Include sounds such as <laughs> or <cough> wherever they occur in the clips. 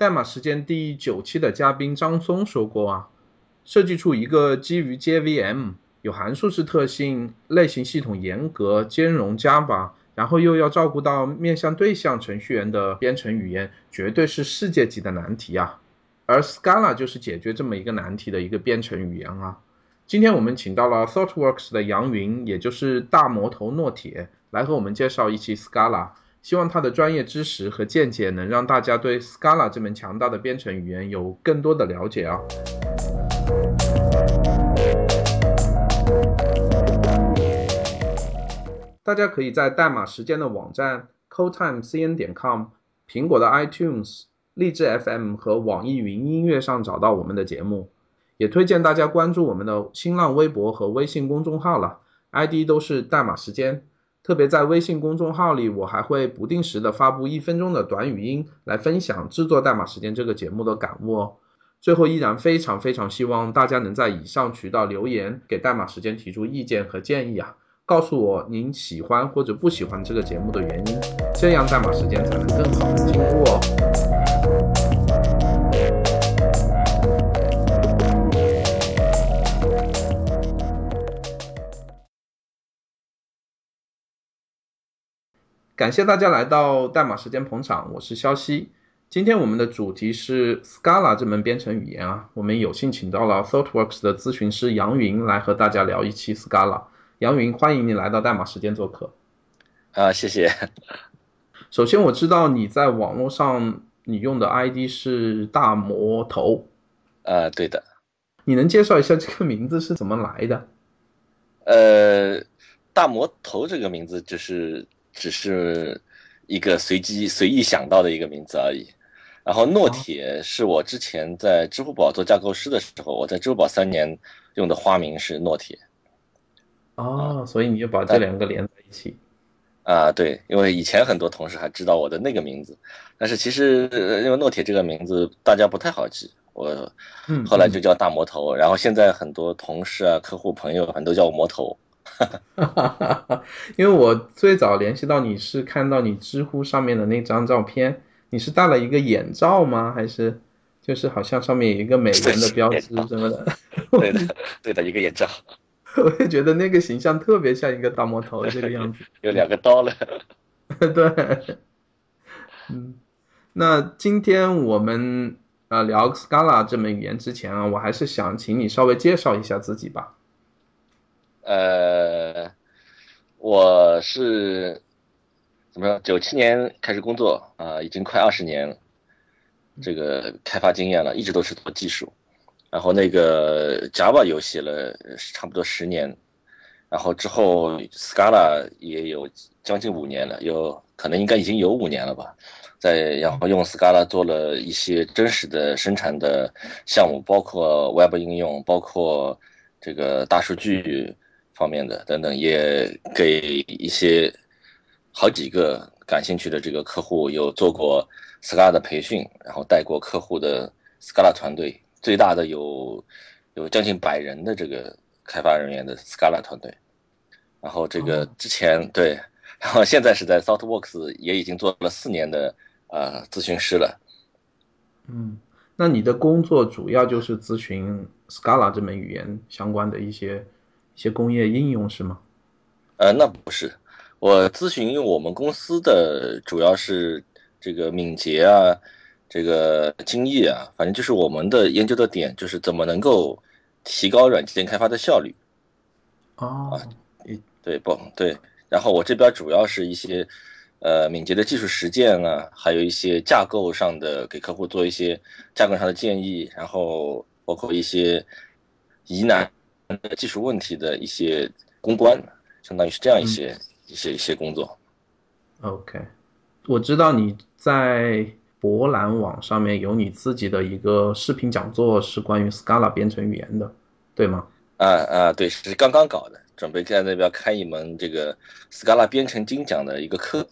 代码时间第九期的嘉宾张松说过啊，设计出一个基于 JVM、有函数式特性、类型系统严格、兼容 Java，然后又要照顾到面向对象程序员的编程语言，绝对是世界级的难题啊。而 Scala 就是解决这么一个难题的一个编程语言啊。今天我们请到了 ThoughtWorks 的杨云，也就是大魔头诺铁，来和我们介绍一期 Scala。希望他的专业知识和见解能让大家对 Scala 这门强大的编程语言有更多的了解啊！大家可以在代码时间的网站 CodeTimeCN 点 com、苹果的 iTunes、荔枝 FM 和网易云音乐上找到我们的节目。也推荐大家关注我们的新浪微博和微信公众号了，ID 都是代码时间。特别在微信公众号里，我还会不定时的发布一分钟的短语音，来分享制作代码时间这个节目的感悟哦。最后，依然非常非常希望大家能在以上渠道留言，给代码时间提出意见和建议啊，告诉我您喜欢或者不喜欢这个节目的原因，这样代码时间才能更好的进步哦。感谢大家来到代码时间捧场，我是肖西。今天我们的主题是 Scala 这门编程语言啊，我们有幸请到了 ThoughtWorks 的咨询师杨云来和大家聊一期 Scala。杨云，欢迎你来到代码时间做客。啊，谢谢。<laughs> 首先，我知道你在网络上你用的 ID 是大魔头。呃，对的。你能介绍一下这个名字是怎么来的？呃，大魔头这个名字就是。只是一个随机随意想到的一个名字而已。然后诺铁是我之前在支付宝做架构师的时候，我在支付宝三年用的花名是诺铁。哦，所以你就把这两个连在一起。啊，对，因为以前很多同事还知道我的那个名字，但是其实因为诺铁这个名字大家不太好记，我后来就叫大魔头。然后现在很多同事啊、客户朋友很都叫我魔头。<laughs> 因为我最早联系到你是看到你知乎上面的那张照片，你是戴了一个眼罩吗？还是就是好像上面有一个美人的标志什么的？对的，对的，一个眼罩。<laughs> 我也觉得那个形象特别像一个大魔头这个样子，<laughs> 有两个刀了。对，嗯，那今天我们呃聊 Scala 这门语言之前啊，我还是想请你稍微介绍一下自己吧。呃，我是怎么说？九七年开始工作啊，已经快二十年了，这个开发经验了，一直都是做技术。然后那个 Java 游戏了差不多十年，然后之后 Scala 也有将近五年了，有可能应该已经有五年了吧。在然后用 Scala 做了一些真实的生产的项目，包括 Web 应用，包括这个大数据。方面的等等，也给一些好几个感兴趣的这个客户有做过 Scala 的培训，然后带过客户的 Scala 团队，最大的有有将近百人的这个开发人员的 Scala 团队。然后这个之前对，然后现在是在 ThoughtWorks 也已经做了四年的呃咨询师了。嗯，那你的工作主要就是咨询 Scala 这门语言相关的一些。一些工业应用是吗？呃，那不是，我咨询用我们公司的主要是这个敏捷啊，这个精益啊，反正就是我们的研究的点就是怎么能够提高软件开发的效率。哦，对不？对，然后我这边主要是一些呃敏捷的技术实践啊，还有一些架构上的给客户做一些架构上的建议，然后包括一些疑难。技术问题的一些公关，相当于是这样一些一些一些工作。OK，我知道你在博览网上面有你自己的一个视频讲座，是关于 Scala 编程语言的，对吗？啊啊，对，是刚刚搞的，准备在那边开一门这个 Scala 编程精讲的一个课。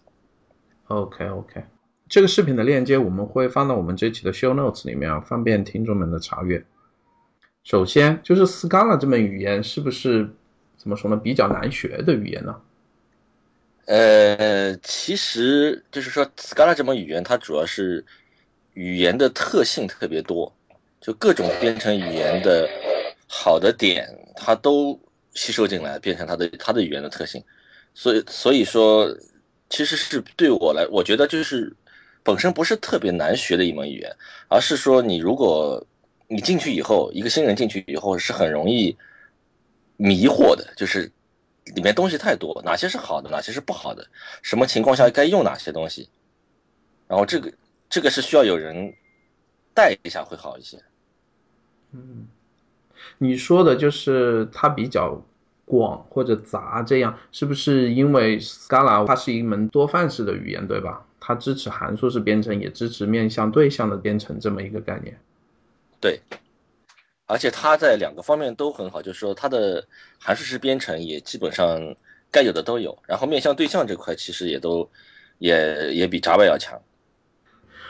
OK OK，这个视频的链接我们会放到我们这期的 Show Notes 里面啊，方便听众们的查阅。首先，就是 Scala 这门语言是不是怎么说呢？比较难学的语言呢？呃，其实就是说，Scala 这门语言它主要是语言的特性特别多，就各种编程语言的好的点，它都吸收进来，变成它的它的语言的特性。所以所以说，其实是对我来，我觉得就是本身不是特别难学的一门语言，而是说你如果你进去以后，一个新人进去以后是很容易迷惑的，就是里面东西太多，哪些是好的，哪些是不好的，什么情况下该用哪些东西，然后这个这个是需要有人带一下会好一些。嗯，你说的就是它比较广或者杂，这样是不是因为 Scala 它是一门多范式的语言，对吧？它支持函数式编程，也支持面向对象的编程这么一个概念。对，而且它在两个方面都很好，就是说它的函数式编程也基本上该有的都有，然后面向对象这块其实也都也也比 Java 要强。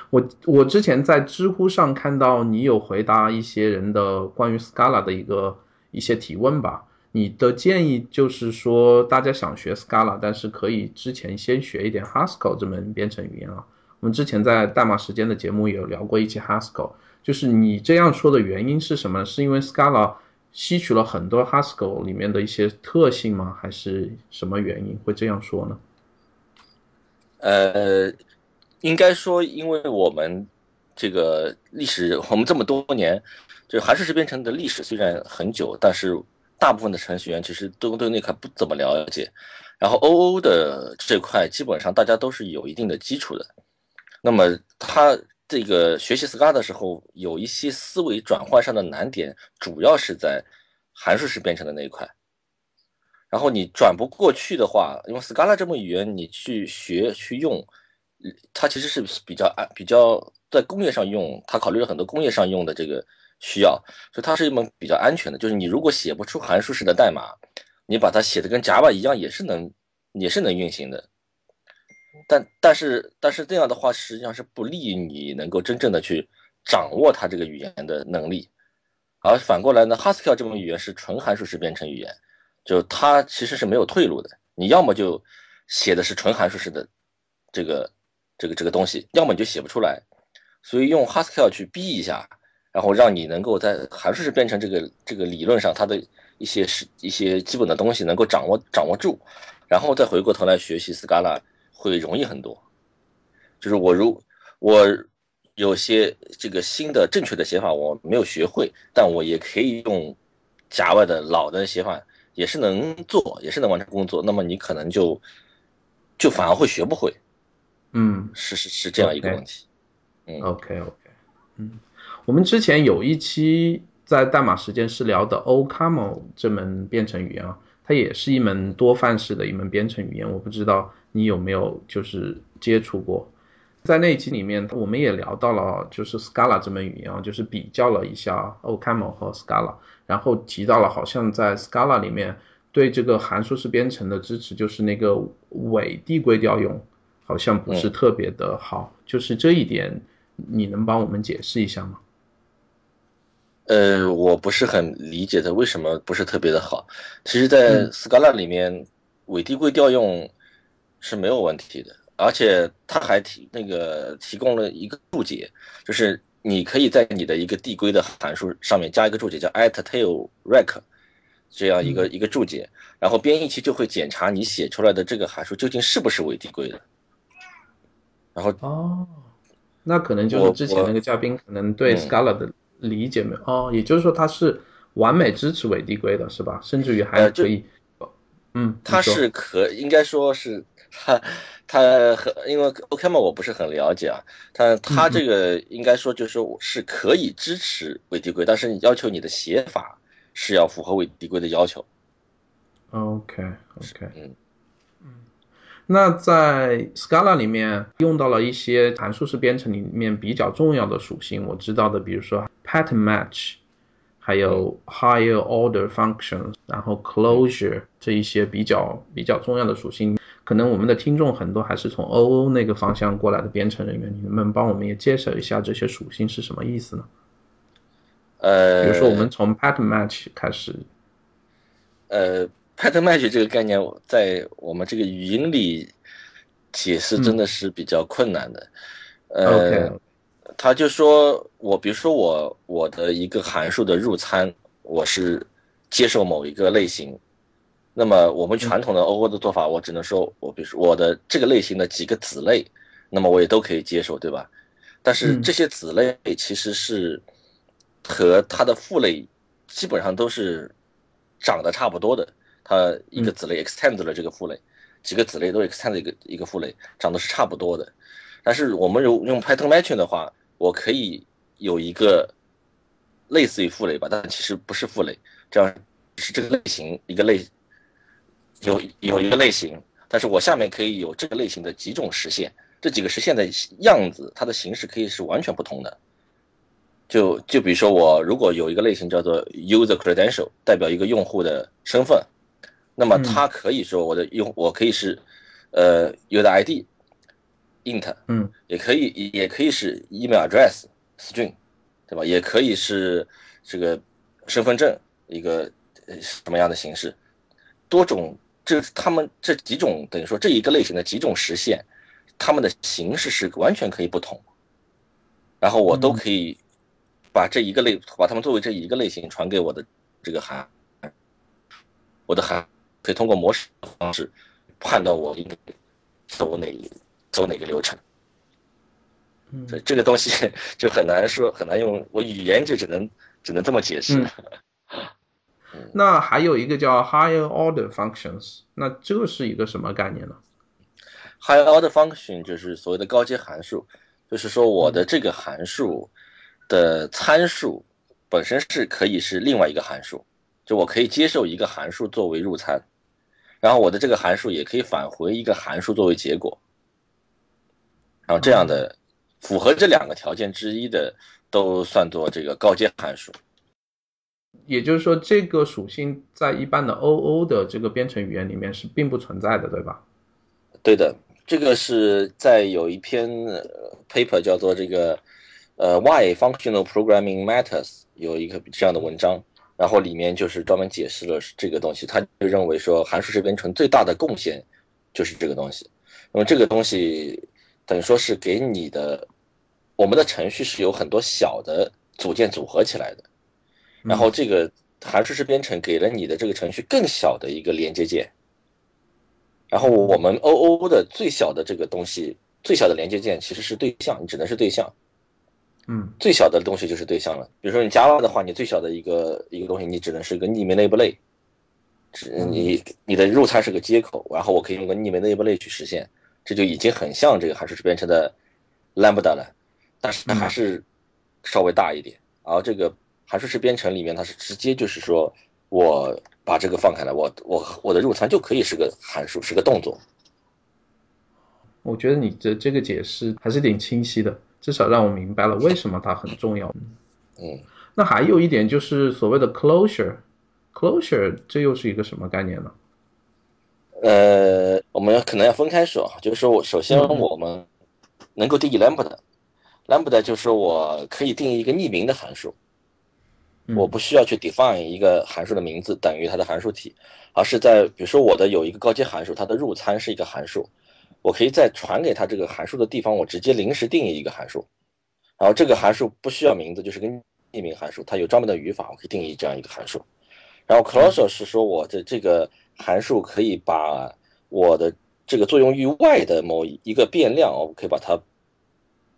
我我之前在知乎上看到你有回答一些人的关于 Scala 的一个一些提问吧，你的建议就是说大家想学 Scala，但是可以之前先学一点 Haskell 这门编程语言啊。我们之前在代码时间的节目有聊过一期 Haskell。就是你这样说的原因是什么？是因为 Scala 吸取了很多 Haskell 里面的一些特性吗？还是什么原因会这样说呢？呃，应该说，因为我们这个历史，我们这么多年，就函数式编程的历史虽然很久，但是大部分的程序员其实都对那块不怎么了解。然后 OO 的这块基本上大家都是有一定的基础的。那么它。这个学习 Scala 的时候，有一些思维转换上的难点，主要是在函数式编程的那一块。然后你转不过去的话，因为 Scala 这门语言你去学去用，它其实是比较安、比较在工业上用，它考虑了很多工业上用的这个需要，所以它是一门比较安全的。就是你如果写不出函数式的代码，你把它写的跟 Java 一样，也是能也是能运行的。但但是但是这样的话，实际上是不利于你能够真正的去掌握它这个语言的能力。而反过来呢，Haskell 这门语言是纯函数式编程语言，就它其实是没有退路的。你要么就写的是纯函数式的这个这个这个东西，要么你就写不出来。所以用 Haskell 去逼一下，然后让你能够在函数式编程这个这个理论上，它的一些是一些基本的东西能够掌握掌握住，然后再回过头来学习 Scala。会容易很多，就是我如我有些这个新的正确的写法我没有学会，但我也可以用夹外的老的写法，也是能做，也是能完成工作。那么你可能就就反而会学不会，嗯，是是是这样一个问题。嗯，OK OK，嗯，我们之前有一期在代码时间是聊的 OCaml 这门编程语言啊，它也是一门多范式的一门编程语言，我不知道。你有没有就是接触过？在那一期里面，我们也聊到了就是 Scala 这门语言啊，就是比较了一下 OCaml 和 Scala，然后提到了好像在 Scala 里面对这个函数式编程的支持，就是那个伪递归调用好像不是特别的好，就是这一点，你能帮我们解释一下吗？呃，我不是很理解它为什么不是特别的好。其实，在 Scala 里面，伪递归调用。是没有问题的，而且他还提那个提供了一个注解，就是你可以在你的一个递归的函数上面加一个注解，叫 at tail rec，这样一个一个注解，然后编译器就会检查你写出来的这个函数究竟是不是伪递归的。然后哦，那可能就是之前那个嘉宾可能对 Scala 的理解没有哦，也就是说它是完美支持伪递归的是吧？甚至于还可以，嗯，它是可应该说是。他 <laughs> 他很因为 OK 嘛，我不是很了解啊。他他这个应该说就是说是可以支持伪递归，但是你要求你的写法是要符合伪递归的要求。OK OK，嗯嗯。那在 Scala 里面用到了一些函数式编程里面比较重要的属性，我知道的，比如说 pattern match，还有 higher order functions，然后 closure 这一些比较比较重要的属性。可能我们的听众很多还是从 OO 那个方向过来的编程人员，你能不能帮我们也介绍一下这些属性是什么意思呢？呃，比如说我们从 pattern match 开始。呃，pattern match 这个概念在我们这个语音里解释真的是比较困难的。呃，他就说我，比如说我我的一个函数的入参，我是接受某一个类型，那么我们传统的 OO 的做法，我只能说我比如说我的这个类型的几个子类，那么我也都可以接受，对吧？但是这些子类其实是和它的父类基本上都是长得差不多的，它一个子类 extend 了这个父类，几个子类都 extend 一个一个父类，长得是差不多的。但是我们如用 Python matching 的话，我可以有一个类似于父类吧，但其实不是父类，这样是这个类型一个类有有一个类型，但是我下面可以有这个类型的几种实现，这几个实现的样子，它的形式可以是完全不同的。就就比如说我如果有一个类型叫做 user credential，代表一个用户的身份，那么它可以说我的用我可以是呃 user ID。int，嗯，也可以，也可以是 email address string，对吧？也可以是这个身份证一个什么样的形式？多种，这他们这几种等于说这一个类型的几种实现，他们的形式是完全可以不同。然后我都可以把这一个类，把它们作为这一个类型传给我的这个函，我的函可以通过模式方式判断我应该走哪。走哪个流程？嗯，这这个东西 <laughs> 就很难说，很难用我语言就只能只能这么解释。<laughs> 那还有一个叫 higher order functions，那这是一个什么概念呢？higher order function 就是所谓的高阶函数，就是说我的这个函数的参数本身是可以是另外一个函数，就我可以接受一个函数作为入参，然后我的这个函数也可以返回一个函数作为结果。然后这样的符合这两个条件之一的，都算作这个高阶函数。也就是说，这个属性在一般的 OO 的这个编程语言里面是并不存在的，对吧？对的，这个是在有一篇 paper 叫做这个呃 Why Functional Programming Matters 有一个这样的文章，然后里面就是专门解释了这个东西。他就认为说，函数式编程最大的贡献就是这个东西。那么这个东西。等于说是给你的，我们的程序是有很多小的组件组合起来的，然后这个函数式编程给了你的这个程序更小的一个连接键，然后我们 OO 的最小的这个东西，最小的连接键其实是对象，你只能是对象，嗯，最小的东西就是对象了。比如说你 Java 的话，你最小的一个一个东西，你只能是一个匿名内部类，只你你的入参是个接口，然后我可以用个匿名内部类去实现。这就已经很像这个函数式编程的 Lambda 了，但是它还是稍微大一点。而这个函数式编程里面，它是直接就是说我把这个放开了，我我我的入参就可以是个函数，是个动作。我觉得你的这个解释还是挺清晰的，至少让我明白了为什么它很重要。嗯，那还有一点就是所谓的 closure，closure 这又是一个什么概念呢？呃，我们可能要分开说，就是说我首先我们能够定义 lambda，lambda 就是我可以定义一个匿名的函数，我不需要去 define 一个函数的名字等于它的函数体，而是在比如说我的有一个高阶函数，它的入参是一个函数，我可以在传给它这个函数的地方，我直接临时定义一个函数，然后这个函数不需要名字，就是个匿名函数，它有专门的语法，我可以定义这样一个函数，然后 closure 是说我的这个。函数可以把我的这个作用域外的某一个变量，我可以把它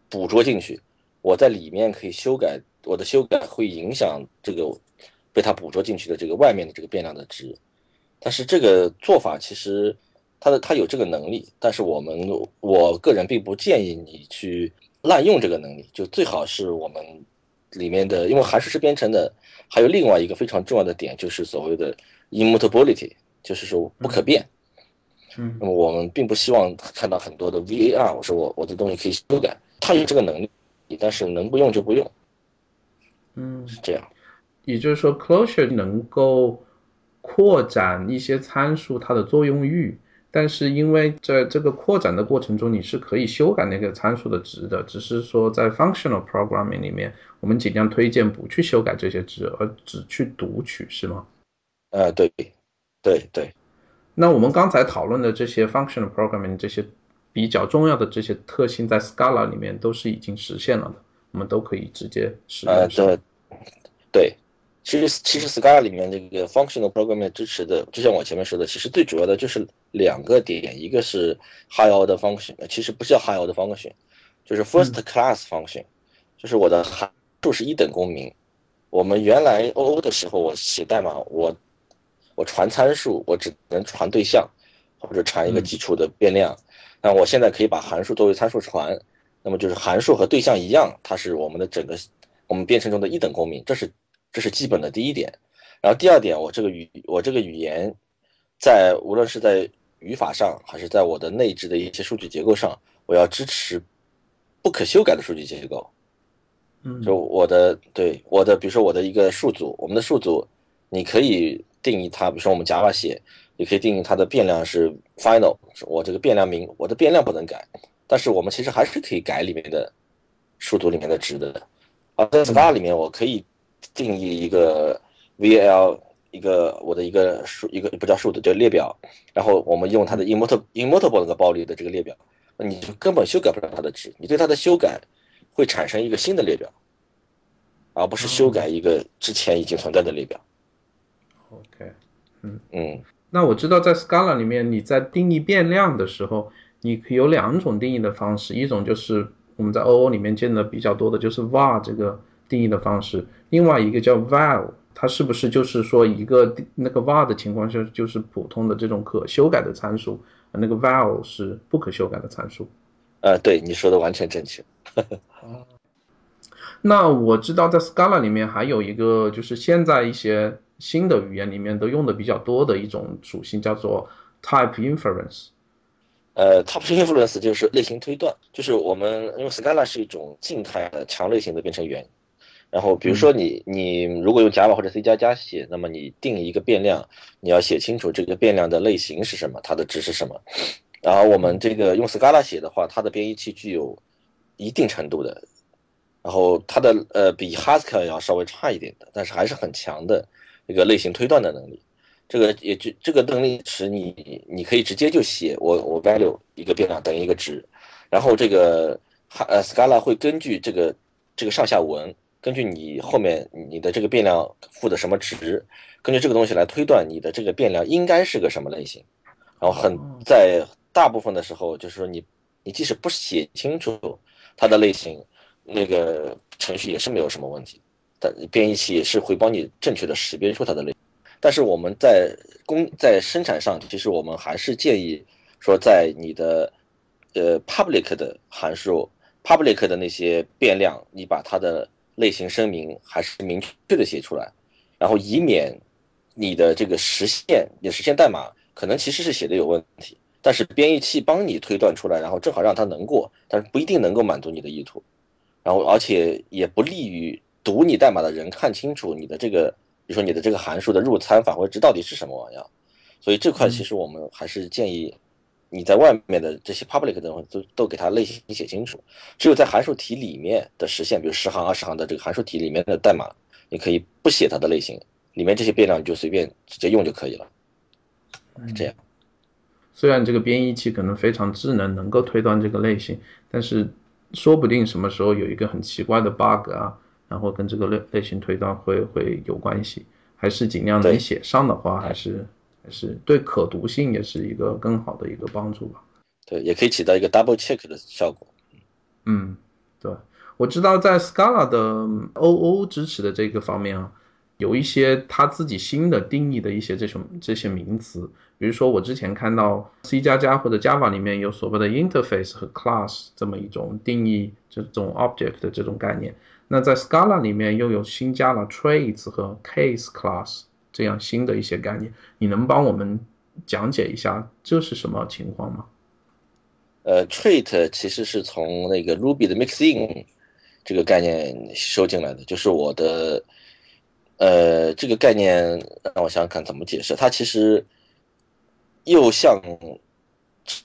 捕捉进去。我在里面可以修改，我的修改会影响这个被它捕捉进去的这个外面的这个变量的值。但是这个做法其实它的它有这个能力，但是我们我个人并不建议你去滥用这个能力。就最好是我们里面的，因为函数式编程的还有另外一个非常重要的点，就是所谓的 immutability。就是说不可变，嗯，那么我们并不希望看到很多的 VAR。我说我我的东西可以修改，它有这个能力，但是能不用就不用，嗯，是这样。也就是说，closure 能够扩展一些参数它的作用域，但是因为在这个扩展的过程中，你是可以修改那个参数的值的，只是说在 functional programming 里面，我们尽量推荐不去修改这些值，而只去读取，是吗？呃，对。对对，那我们刚才讨论的这些 functional programming 这些比较重要的这些特性，在 Scala 里面都是已经实现了的，我们都可以直接使呃，用。对，对，其实其实 Scala 里面这个 functional programming 支持的，就像我前面说的，其实最主要的就是两个点，一个是 high order function，呃其实不叫 high order function，就是 first class function，、就是我的函数是一等公民。我们原来 OO 的时候，我写代码，我我传参数，我只能传对象，或者传一个嗯基础的变量。那我现在可以把函数作为参数传，那么就是函数和对象一样，它是我们的整个我们编程中的一等公民，这是这是基本的第一点。然后第二点，我这个语我这个语言在无论是在语法上，还是在我的内置的一些数据结构上，我要支持不可修改的数据结构。嗯，就我的对我的，比如说我的一个数组，我们的数组，你可以定义它，比如说我们 Java 写，你可以定义它的变量是 final，是我这个变量名，我的变量不能改，但是我们其实还是可以改里面的数组里面的值的。啊在 Star 里面，我可以定义一个 VL 一个我的一个数一个不叫数的叫列表，然后我们用它的 immutable immutable 那个暴力的这个列表，你就根本修改不了它的值，你对它的修改会产生一个新的列表，而不是修改一个之前已经存在的列表。OK 嗯。嗯，那我知道在 Scala 里面，你在定义变量的时候，你可以有两种定义的方式，一种就是我们在 OO 里面见的比较多的，就是 var 这个定义的方式，另外一个叫 val，它是不是就是说一个那个 var 的情况下就是普通的这种可修改的参数，那个 val 是不可修改的参数？呃，对，你说的完全正确。<laughs> 那我知道在 Scala 里面还有一个，就是现在一些新的语言里面都用的比较多的一种属性，叫做 type inference。呃，type Inference 就是类型推断，就是我们因为 Scala 是一种静态的强类型的编程语言，然后比如说你你如果用 Java 或者 C 加加写，那么你定一个变量，你要写清楚这个变量的类型是什么，它的值是什么。然后我们这个用 Scala 写的话，它的编译器具有一定程度的，然后它的呃比 Haskell 要稍微差一点的，但是还是很强的一个类型推断的能力。这个也就这个能力使你你可以直接就写我我 value 一个变量等于一个值，然后这个呃 Scala 会根据这个这个上下文，根据你后面你的这个变量赋的什么值，根据这个东西来推断你的这个变量应该是个什么类型，然后很在大部分的时候就是说你你即使不写清楚它的类型，那个程序也是没有什么问题，但编译器也是会帮你正确的识别出它的类。但是我们在工在生产上，其实我们还是建议说，在你的呃 public 的函数、public 的那些变量，你把它的类型声明还是明确的写出来，然后以免你的这个实现，你的实现代码可能其实是写的有问题，但是编译器帮你推断出来，然后正好让它能过，但是不一定能够满足你的意图，然后而且也不利于读你代码的人看清楚你的这个。比如说你的这个函数的入参返回值到底是什么玩意儿，所以这块其实我们还是建议你在外面的这些 public 的东西都都给它类型写清楚，只有在函数题里面的实现，比如十行二十行的这个函数题里面的代码，你可以不写它的类型，里面这些变量你就随便直接用就可以了，是这样。虽然这个编译器可能非常智能，能够推断这个类型，但是说不定什么时候有一个很奇怪的 bug 啊。然后跟这个类类型推断会会有关系，还是尽量能写上的话，还是还是对可读性也是一个更好的一个帮助吧。对，也可以起到一个 double check 的效果。嗯，对，我知道在 Scala 的 OO 支持的这个方面啊，有一些它自己新的定义的一些这种这些名词，比如说我之前看到 C 加加或者 Java 里面有所谓的 interface 和 class 这么一种定义这种 object 的这种概念。那在 Scala 里面又有新加了 traits 和 case class 这样新的一些概念，你能帮我们讲解一下这是什么情况吗？呃，trait 其实是从那个 Ruby 的 mixin 这个概念收进来的，就是我的呃这个概念让我想想看怎么解释，它其实又像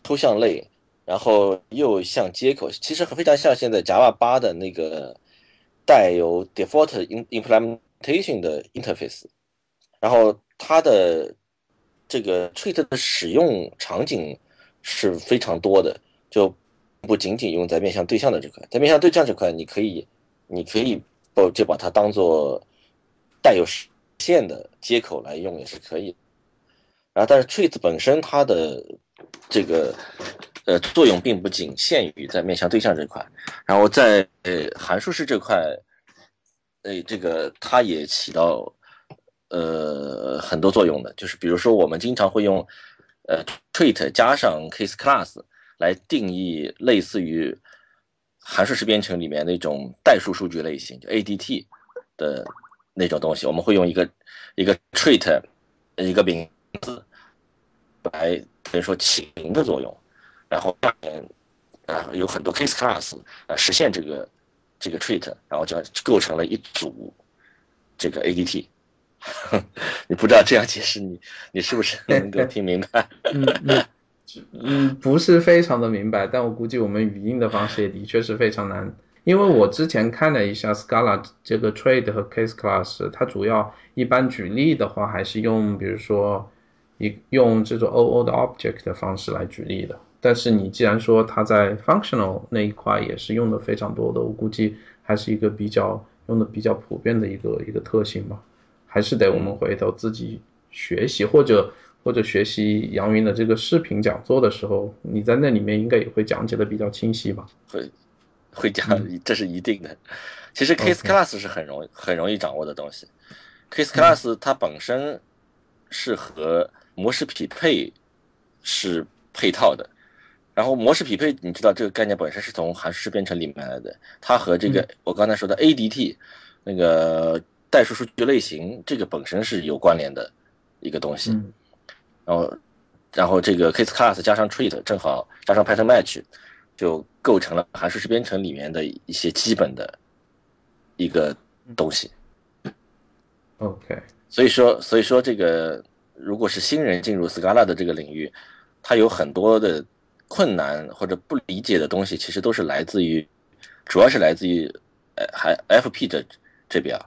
抽象类，然后又像接口，其实非常像现在 Java 八的那个。带有 default implementation 的 interface，然后它的这个 treat 的使用场景是非常多的，就不仅仅用在面向对象的这块，在面向对象这块，你可以你可以不就把它当做带有实现的接口来用也是可以的。然后，但是 treat 本身它的这个呃作用并不仅限于在面向对象这块，然后在呃函数式这块，呃这个它也起到呃很多作用的，就是比如说我们经常会用呃 treat 加上 case class 来定义类似于函数式编程里面那种代数数据类型，就 ADT 的那种东西，我们会用一个一个 treat 一个名。字来等于说起名的作用，然后下面啊有很多 case class 啊实现这个这个 trait，然后就构成了一组这个 ADT。<laughs> 你不知道这样解释，你你是不是能够听明白？嗯嗯嗯，不是非常的明白，但我估计我们语音的方式也的确是非常难。因为我之前看了一下 Scala 这个 Trade 和 case class，它主要一般举例的话还是用比如说。一用这种 OO 的 object 的方式来举例的，但是你既然说它在 functional 那一块也是用的非常多的，我估计还是一个比较用的比较普遍的一个一个特性吧，还是得我们回头自己学习，或者或者学习杨云的这个视频讲座的时候，你在那里面应该也会讲解的比较清晰吧？会会讲，这是一定的。其实 case class 是很容易很容易掌握的东西，case class 它本身是和模式匹配是配套的，然后模式匹配，你知道这个概念本身是从函数式编程里面来的，它和这个我刚才说的 ADT 那个代数数据类型这个本身是有关联的一个东西，然后然后这个 case class 加上 trait 正好加上 pattern match 就构成了函数式编程里面的一些基本的一个东西。OK，所以说所以说这个。如果是新人进入 Scala 的这个领域，它有很多的困难或者不理解的东西，其实都是来自于，主要是来自于，呃，还 FP 的这边啊，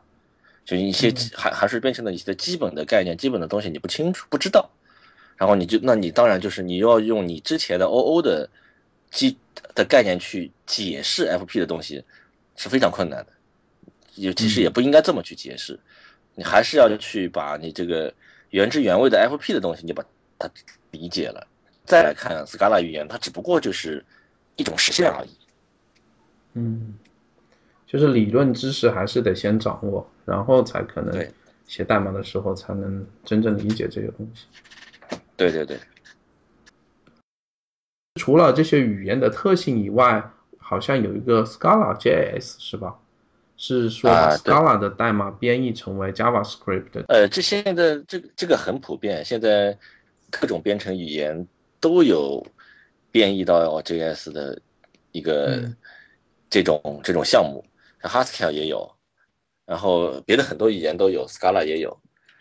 就一些还还是编程的一些基本的概念、基本的东西你不清楚、不知道，然后你就那你当然就是你要用你之前的 OO 的基的概念去解释 FP 的东西是非常困难的，也其实也不应该这么去解释，你还是要去把你这个。原汁原味的 FP 的东西，你把它理解了，再来看 Scala 语言，它只不过就是一种实现而已。嗯，就是理论知识还是得先掌握，然后才可能写代码的时候才能真正理解这个东西。对对对。除了这些语言的特性以外，好像有一个 Scala JS 是吧？是说 Scala 的代码编译成为 JavaScript。呃，这现在这个这个很普遍，现在各种编程语言都有变异到 JS 的一个这种这种项目，像 Haskell 也有，然后别的很多语言都有，Scala 也有。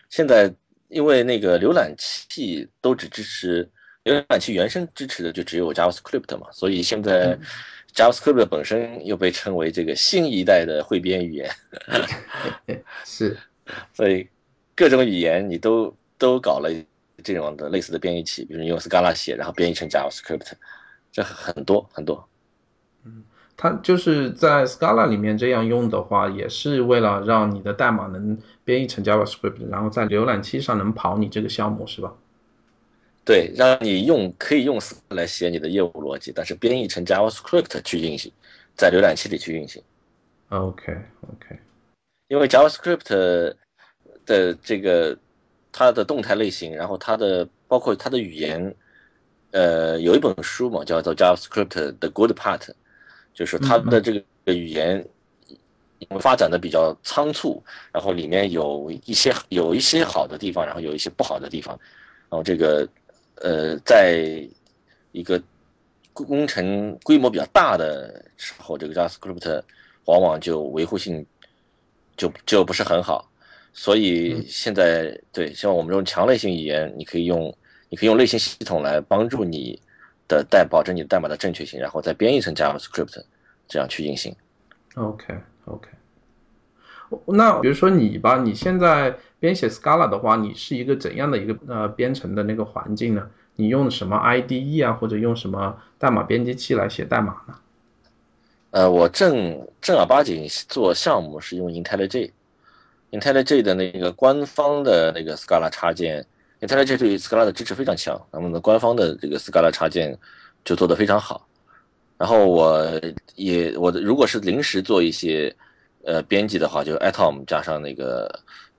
现在因为那个浏览器都只支持浏览器原生支持的就只有 JavaScript 嘛，所以现在。JavaScript 本身又被称为这个新一代的汇编语言，<laughs> 是，所以各种语言你都都搞了这种的类似的编译器，比如你用 Scala 写，然后编译成 JavaScript，这很多很多。嗯，它就是在 Scala 里面这样用的话，也是为了让你的代码能编译成 JavaScript，然后在浏览器上能跑你这个项目，是吧？对，让你用可以用 Scala 来写你的业务逻辑，但是编译成 JavaScript 去运行，在浏览器里去运行。OK OK，因为 JavaScript 的这个它的动态类型，然后它的包括它的语言，呃，有一本书嘛，叫做 JavaScript 的 Good Part，就是它的这个语言因为发展的比较仓促，然后里面有一些有一些好的地方，然后有一些不好的地方，然后这个。呃，在一个工程规模比较大的时候，这个 JavaScript 往往就维护性就就不是很好，所以现在对，像我们这种强类型语言，你可以用你可以用类型系统来帮助你的代，保证你的代码的正确性，然后再编译成 JavaScript 这样去运行。OK OK，那比如说你吧，你现在。编写 Scala 的话，你是一个怎样的一个呃编程的那个环境呢？你用什么 IDE 啊，或者用什么代码编辑器来写代码呢？呃，我正正儿八经做项目是用 IntelliJ，IntelliJ 的那个官方的那个 Scala 插件，IntelliJ 对于 Scala 的支持非常强，那么的官方的这个 Scala 插件就做得非常好。然后我也我的如果是临时做一些呃编辑的话，就 Atom 加上那个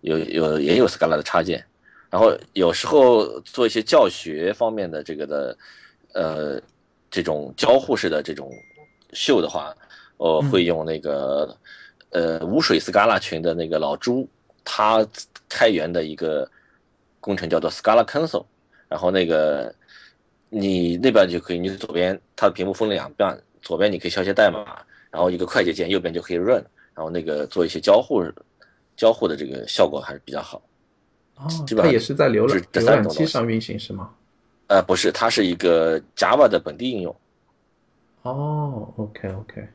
有有也有 Scala 的插件。然后有时候做一些教学方面的这个的呃这种交互式的这种秀的话，我会用那个呃无水 Scala 群的那个老朱他开源的一个工程叫做 Scala Console，然后那个。你那边就可以，你左边它的屏幕分了两半，左边你可以敲一些代码，然后一个快捷键，右边就可以 run，然后那个做一些交互，交互的这个效果还是比较好。哦，它也是在浏览浏览器上运行是吗？呃，不是，它是一个 Java 的本地应用。哦，OK OK。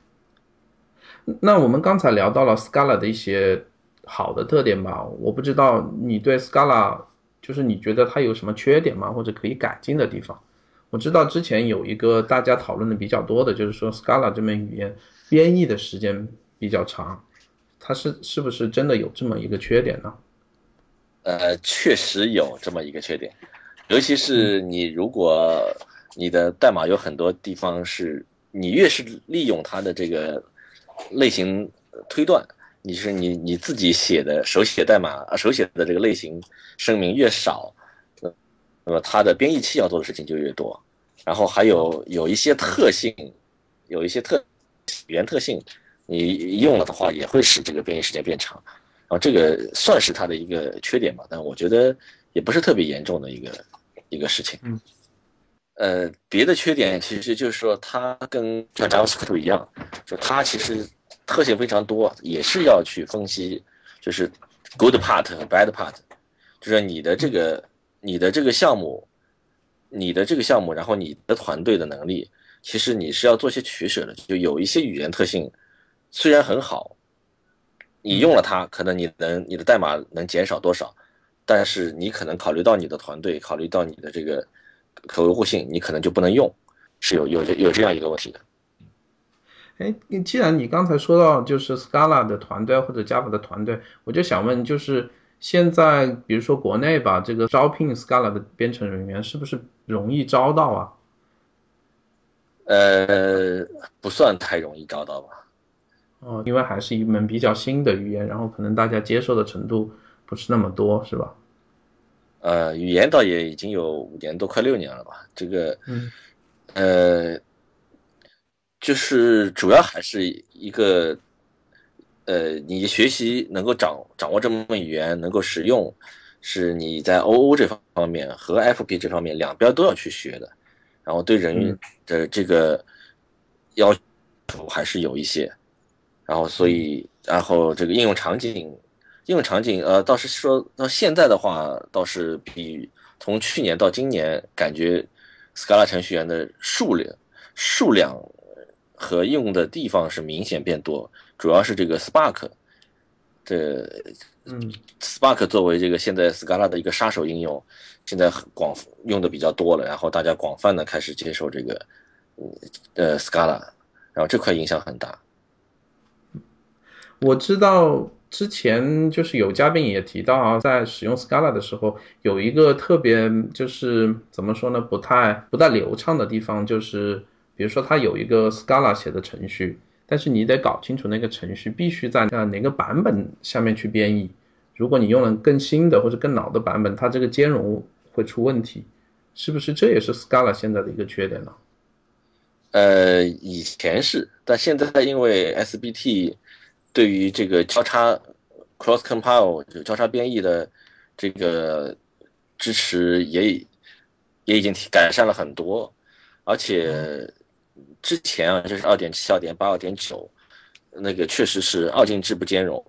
那我们刚才聊到了 Scala 的一些好的特点吧？我不知道你对 Scala 就是你觉得它有什么缺点吗？或者可以改进的地方？我知道之前有一个大家讨论的比较多的，就是说 Scala 这门语言编译的时间比较长，它是是不是真的有这么一个缺点呢？呃，确实有这么一个缺点，尤其是你如果你的代码有很多地方是你越是利用它的这个类型推断，你是你你自己写的手写代码手写的这个类型声明越少，那那么它的编译器要做的事情就越多。然后还有有一些特性，有一些特语言特性，你用了的话也会使这个编译时间变长，然后这个算是它的一个缺点吧，但我觉得也不是特别严重的一个一个事情。嗯，呃，别的缺点其实就是说它跟像 JavaScript 一样，就它其实特性非常多，也是要去分析，就是 good part 和 bad part，就是你的这个你的这个项目。你的这个项目，然后你的团队的能力，其实你是要做些取舍的。就有一些语言特性，虽然很好，你用了它，可能你能你的代码能减少多少，但是你可能考虑到你的团队，考虑到你的这个可维护性，你可能就不能用，是有有有这样一个问题的。哎，既然你刚才说到就是 Scala 的团队或者 Java 的团队，我就想问，就是。现在，比如说国内吧，这个招聘 Scala 的编程人员是不是容易招到啊？呃，不算太容易招到吧。哦，因为还是一门比较新的语言，然后可能大家接受的程度不是那么多，是吧？呃，语言倒也已经有五年多，快六年了吧。这个，嗯，呃，就是主要还是一个。呃，你学习能够掌掌握这门语言，能够使用，是你在 O O 这方面和 F P 这方面两边都要去学的，然后对人的这个要求还是有一些，然后所以然后这个应用场景，应用场景呃倒是说到现在的话，倒是比从去年到今年，感觉 Scala 程序员的数量数量和用的地方是明显变多。主要是这个 Spark，这嗯，Spark 作为这个现在 Scala 的一个杀手应用，现在很广用的比较多了，然后大家广泛的开始接受这个呃 Scala，然后这块影响很大。我知道之前就是有嘉宾也提到啊，在使用 Scala 的时候，有一个特别就是怎么说呢，不太不太流畅的地方，就是比如说它有一个 Scala 写的程序。但是你得搞清楚那个程序必须在哪个版本下面去编译。如果你用了更新的或者更老的版本，它这个兼容会出问题，是不是？这也是 Scala 现在的一个缺点呢？呃，以前是，但现在因为 SBT 对于这个交叉 cross compile 就交叉编译的这个支持也也已经改善了很多，而且。之前啊，就是二点七、二点八、二点九，那个确实是二进制不兼容。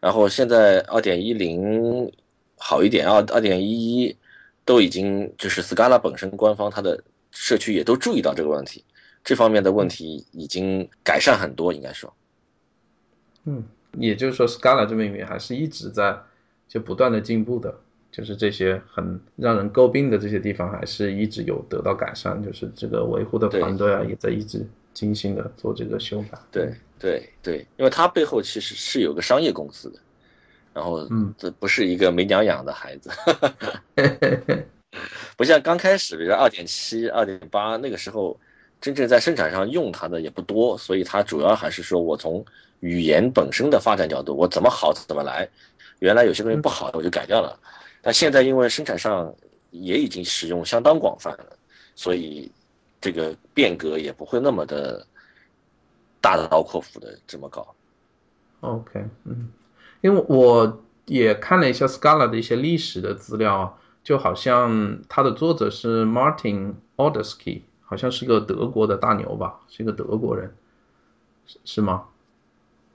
然后现在二点一零好一点，二二点一一都已经就是 Scala 本身官方它的社区也都注意到这个问题，这方面的问题已经改善很多，应该说。嗯，也就是说 Scala 这边语言还是一直在就不断的进步的。就是这些很让人诟病的这些地方，还是一直有得到改善。就是这个维护的团队啊，也在一直精心的做这个修改。对对对，因为它背后其实是有个商业公司的，然后嗯，这不是一个没娘养的孩子，<laughs> 不像刚开始，比如二点七、二点八那个时候，真正在生产上用它的也不多，所以它主要还是说我从语言本身的发展角度，我怎么好怎么来。原来有些东西不好，我就改掉了，但现在因为生产上也已经使用相当广泛了，所以这个变革也不会那么的大刀阔斧的这么搞。OK，嗯，因为我也看了一下 Scala 的一些历史的资料，就好像它的作者是 Martin Odersky，好像是个德国的大牛吧，是一个德国人，是是吗？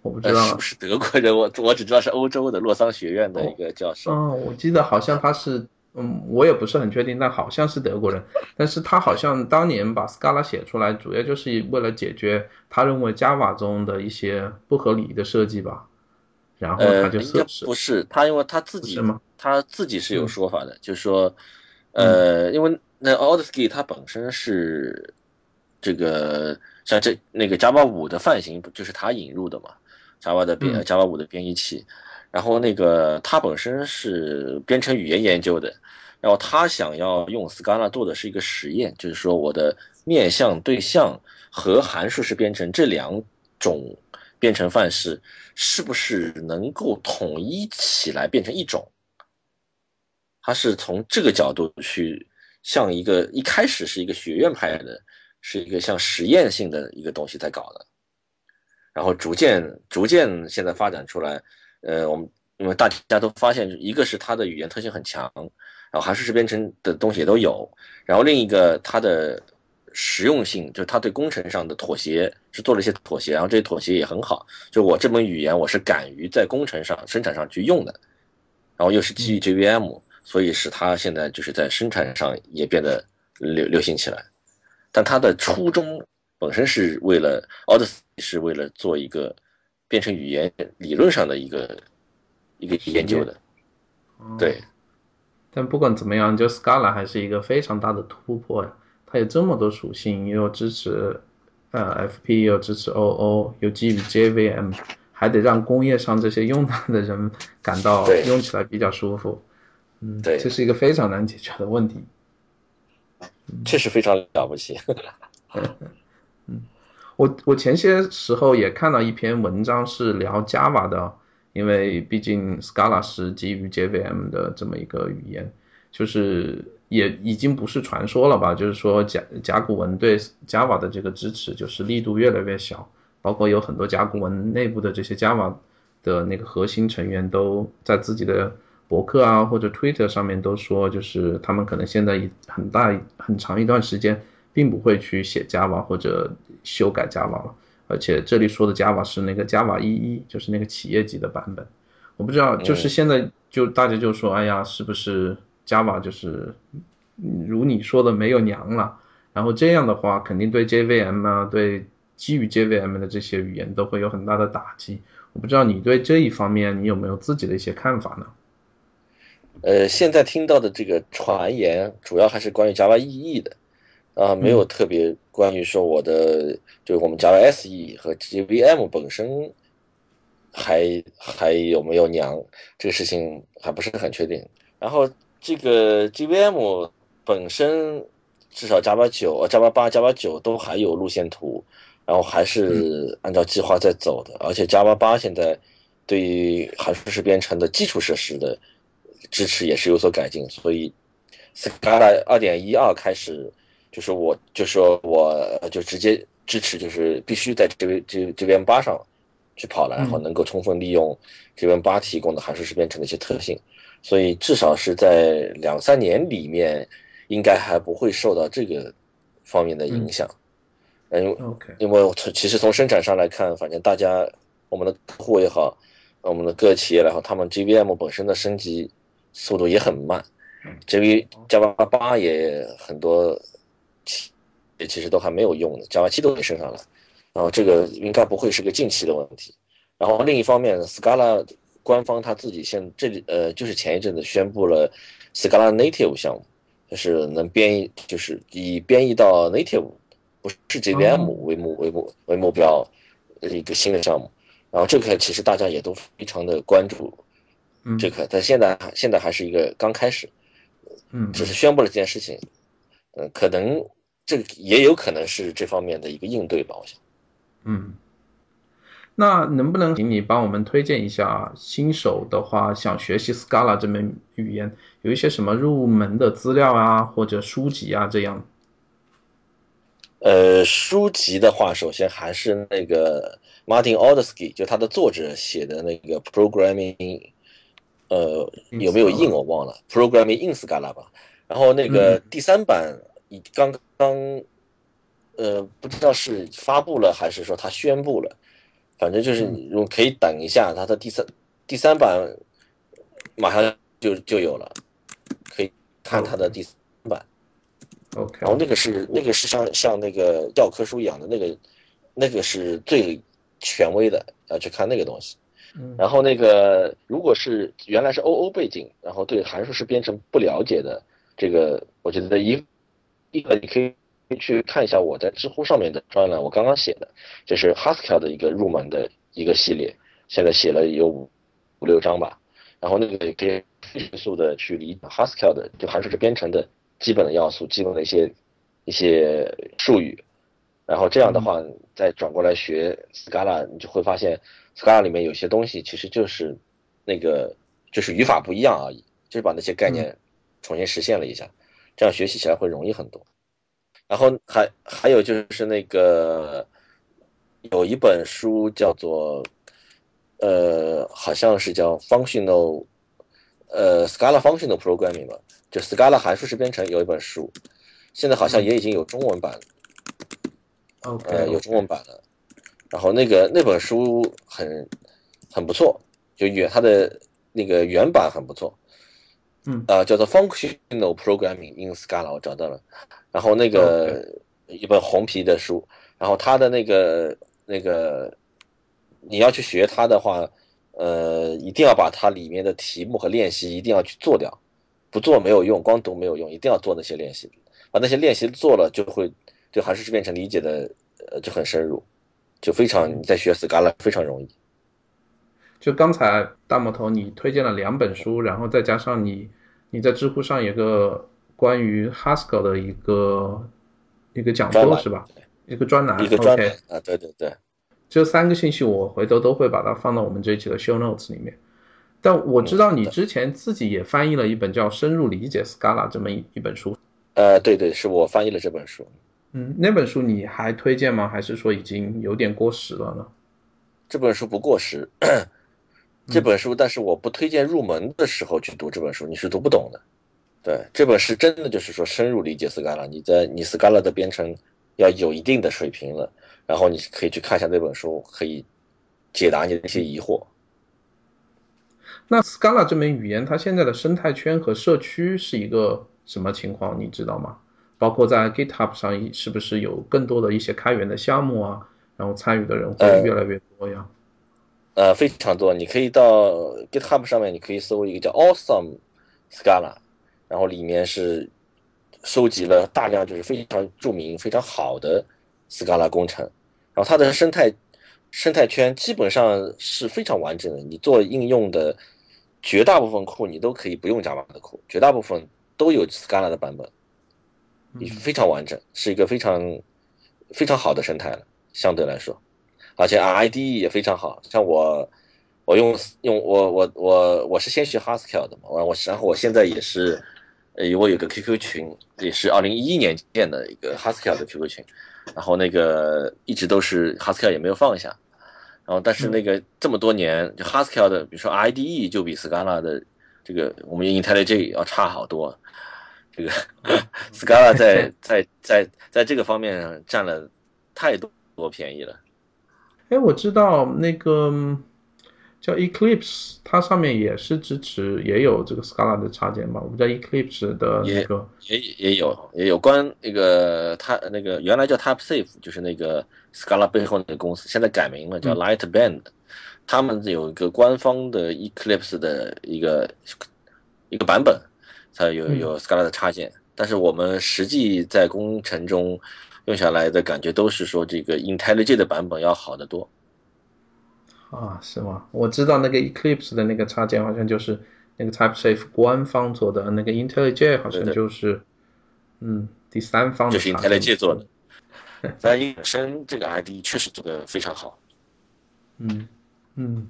我不知呃，道是不是德国人？我我只知道是欧洲的洛桑学院的一个教授。嗯，我记得好像他是，嗯，我也不是很确定，但好像是德国人。但是他好像当年把 Scala 写出来，主要就是为了解决他认为 Java 中的一些不合理的设计吧。然后他呃，就不是他，因为他自己不是吗他自己是有嗯说法的，就是说，呃，因为那 Odyssey 它本身是这个像这那个 Java 五的泛型，不就是他引入的嘛，Java 的编嗯。Java 五的编译器，然后那个他本身是编程语言研究的，然后他想要用 Scala 做的是一个实验，就是说我的面向对象和函数式编程这两种编程范式是不是能够统一起来变成一种？他是从这个角度去像一个一开始是一个学院派的，是一个像实验性的一个东西在搞的，然后逐渐逐渐现在发展出来，呃，我们因为大家都发现，一个是它的语言特性很强，然后函数式编程的东西也都有，然后另一个它的实用性，就是它对工程上的妥协是做了一些妥协，然后这些妥协也很好，就我这门语言我是敢于在工程上生产上去用的，然后又是基于 JVM，所以使它现在就是在生产上也变得流流行起来，但它的初衷本身是为了 Odyssey 是为了做一个编程语言理论上的一个一个研究的，嗯对。但不管怎么样，就 Scala 还是一个非常大的突破呀。它有这么多属性，又支持呃 FP，又支持 OO，又基于 JVM，还得让工业上这些用它的人感到对用起来比较舒服。嗯，对这是一个非常难解决的问题。确实非常了不起。<laughs> 嗯我我前些时候也看到一篇文章是聊 Java 的，因为毕竟 Scala 是基于 JVM 的这么一个语言，就是也已经不是传说了吧？就是说甲甲骨文对 Java 的这个支持就是力度越来越小，包括有很多甲骨文内部的这些 Java 的那个核心成员都在自己的博客啊或者 Twitter 上面都说，就是他们可能现在一很大很长一段时间并不会去写 Java 或者修改 Java 了，而且这里说的 Java 是那个 Java 一一，就是那个企业级的版本。我不知道，就是现在就大家就说，哎呀，是不是 Java 就是嗯如你说的没有娘了？然后这样的话，肯定对 JVM 啊，对基于 JVM 的这些语言都会有很大的打击。我不知道你对这一方面你有没有自己的一些看法呢？呃，现在听到的这个传言，主要还是关于 Java EE 的，啊，没有特别关于说我的，就是我们 Java SE 和 JVM 本身还还有没有娘这个事情还不是很确定。然后这个 JVM 本身至少 Java 九、呃 Java 八、Java 九都还有路线图，然后还是按照计划在走的，而且 Java 八现在对于函数式编程的基础设施的支持也是有所改进，所以 Scala 二点一二开始，就是我就说我就直接支持，就是必须在这边这这边八上去跑了，然后能够充分利用这边八提供的函数式编程的一些特性，所以至少是在两三年里面，应该还不会受到这个方面的影响。嗯，因为 OK，因为从其实从生产上来看，反正大家我们的客户也好，我们的各企业也好，他们 JVM 本身的升级速度也很慢，JV Java 八也很多其实都还没有用的，Java 七都给升上来，然后这个应该不会是个近期的问题。然后另一方面，Scala 官方他自己现这里呃就是前一阵子宣布了 Scala Native 项目，就是能编译，就是以编译到 Native。不是 JVM 为目为目为目标的一个新的项目。然后这个其实大家也都非常的关注这个，但现在现在还是一个刚开始，嗯，只是宣布了这件事情，嗯，可能这也有可能是这方面的一个应对吧，我想，嗯。那能不能请你帮我们推荐一下新手的话，想学习 Scala 这门语言，有一些什么入门的资料啊，或者书籍啊这样？呃，书籍的话，首先还是那个 Martin Odersky，就他的作者写的那个 Programming，呃，有没有印我忘了，Programming in Scala 吧。然后那个第三版已刚刚，呃，不知道是发布了还是说他宣布了。反正就是你，如果可以等一下，它的第三第三版马上就就有了，可以看它的第三版。OK，然后那个是那个是像像那个教科书一样的那个，那个是最权威的，要去看那个东西。然后那个如果是原来是 OO 背景，然后对函数式编程不了解的，这个我觉得一一个你可以。去看一下我在知乎上面的专栏，我刚刚写的，这是 Haskell 的一个入门的一个系列，现在写了有五五六章吧。然后那个也可以迅速的去理解 Haskell 的，就函数式编程的基本的要素、基本的一些一些术语。然后这样的话，再转过来学 Scala，你就会发现 Scala 里面有些东西其实就是那个就是语法不一样而已，就是把那些概念重新实现了一下，这样学习起来会容易很多。然后还还有就是那个有一本书叫做呃，好像是叫 Functional 呃 Scala Functional Programming 吧，就 Scala 函数式编程有一本书，现在好像也已经有中文版了。OK，有中文版了。然后那个那本书很很不错，就原它的那个原版很不错。嗯啊，叫做 Functional Programming in Scala，我找到了。然后那个一本红皮的书，然后它的那个那个你要去学它的话，呃，一定要把它里面的题目和练习一定要去做掉，不做没有用，光读没有用，一定要做那些练习，把那些练习做了，就会对函数式编程理解的呃就很深入，就非常你在学 Scala 非常容易。就刚才大魔头你推荐了两本书，然后再加上你。你在知乎上有个关于 Haskell 的一个一个讲座是吧？一个专栏，一个专栏啊，对对对。这三个信息我回头都会把它放到我们这一期的 Show Notes 里面。但我知道你之前自己也翻译了一本叫《深入理解 Scala》这么一一本书。呃，对对，是我翻译了这本书。嗯，那本书你还推荐吗？还是说已经有点过时了呢？这本书不过时。这本书，但是我不推荐入门的时候去读这本书，你是读不懂的。对，这本是真的就是说深入理解 Scala，你在你 Scala 的编程要有一定的水平了，然后你可以去看一下这本书，可以解答你的一些疑惑。那 Scala 这门语言，它现在的生态圈和社区是一个什么情况？你知道吗？包括在 GitHub 上，是不是有更多的一些开源的项目啊？然后参与的人会越来越多呀？呃，非常多。你可以到 GitHub 上面，你可以搜一个叫 Awesome Scala，然后里面是收集了大量就是非常著名、非常好的 Scala 工程。然后它的生态生态圈基本上是非常完整的。你做应用的绝大部分库，你都可以不用 Java 的库，绝大部分都有 Scala 的版本，非常完整，是一个非常非常好的生态了，相对来说。而且 IDE 也非常好，像我，我用用我我我我是先学 Haskell 的嘛，我我然后我现在也是，呃，我有个 QQ 群，也是二零一一年建的一个 Haskell 的 QQ 群，然后那个一直都是 Haskell 也没有放下，然后但是那个这么多年，就 Haskell 的，比如说 IDE 就比 Scala 的这个我们 IntelliJ 要差好多，这个 <laughs> Scala 在在在在这个方面上占了太多多便宜了。哎，我知道那个叫 Eclipse，它上面也是支持，也有这个 Scala 的插件吧？我不知道 Eclipse 的那个也也有也有关那个它那个原来叫 TypeSafe，就是那个 Scala 背后那个公司，现在改名了叫 Lightband，他们有一个官方的 Eclipse 的一个一个版本，它有有 Scala 的插件，但是我们实际在工程中用下来的感觉都是说这个 IntelliJ 的版本要好得多。啊，是吗？我知道那个 Eclipse 的那个插件好像就是那个 TypeSafe 官方做的，那个 IntelliJ 好像就是，嗯，第三方的。就是 IntelliJ 做的。<laughs> 但本身这个 ID 确实做的非常好。嗯嗯。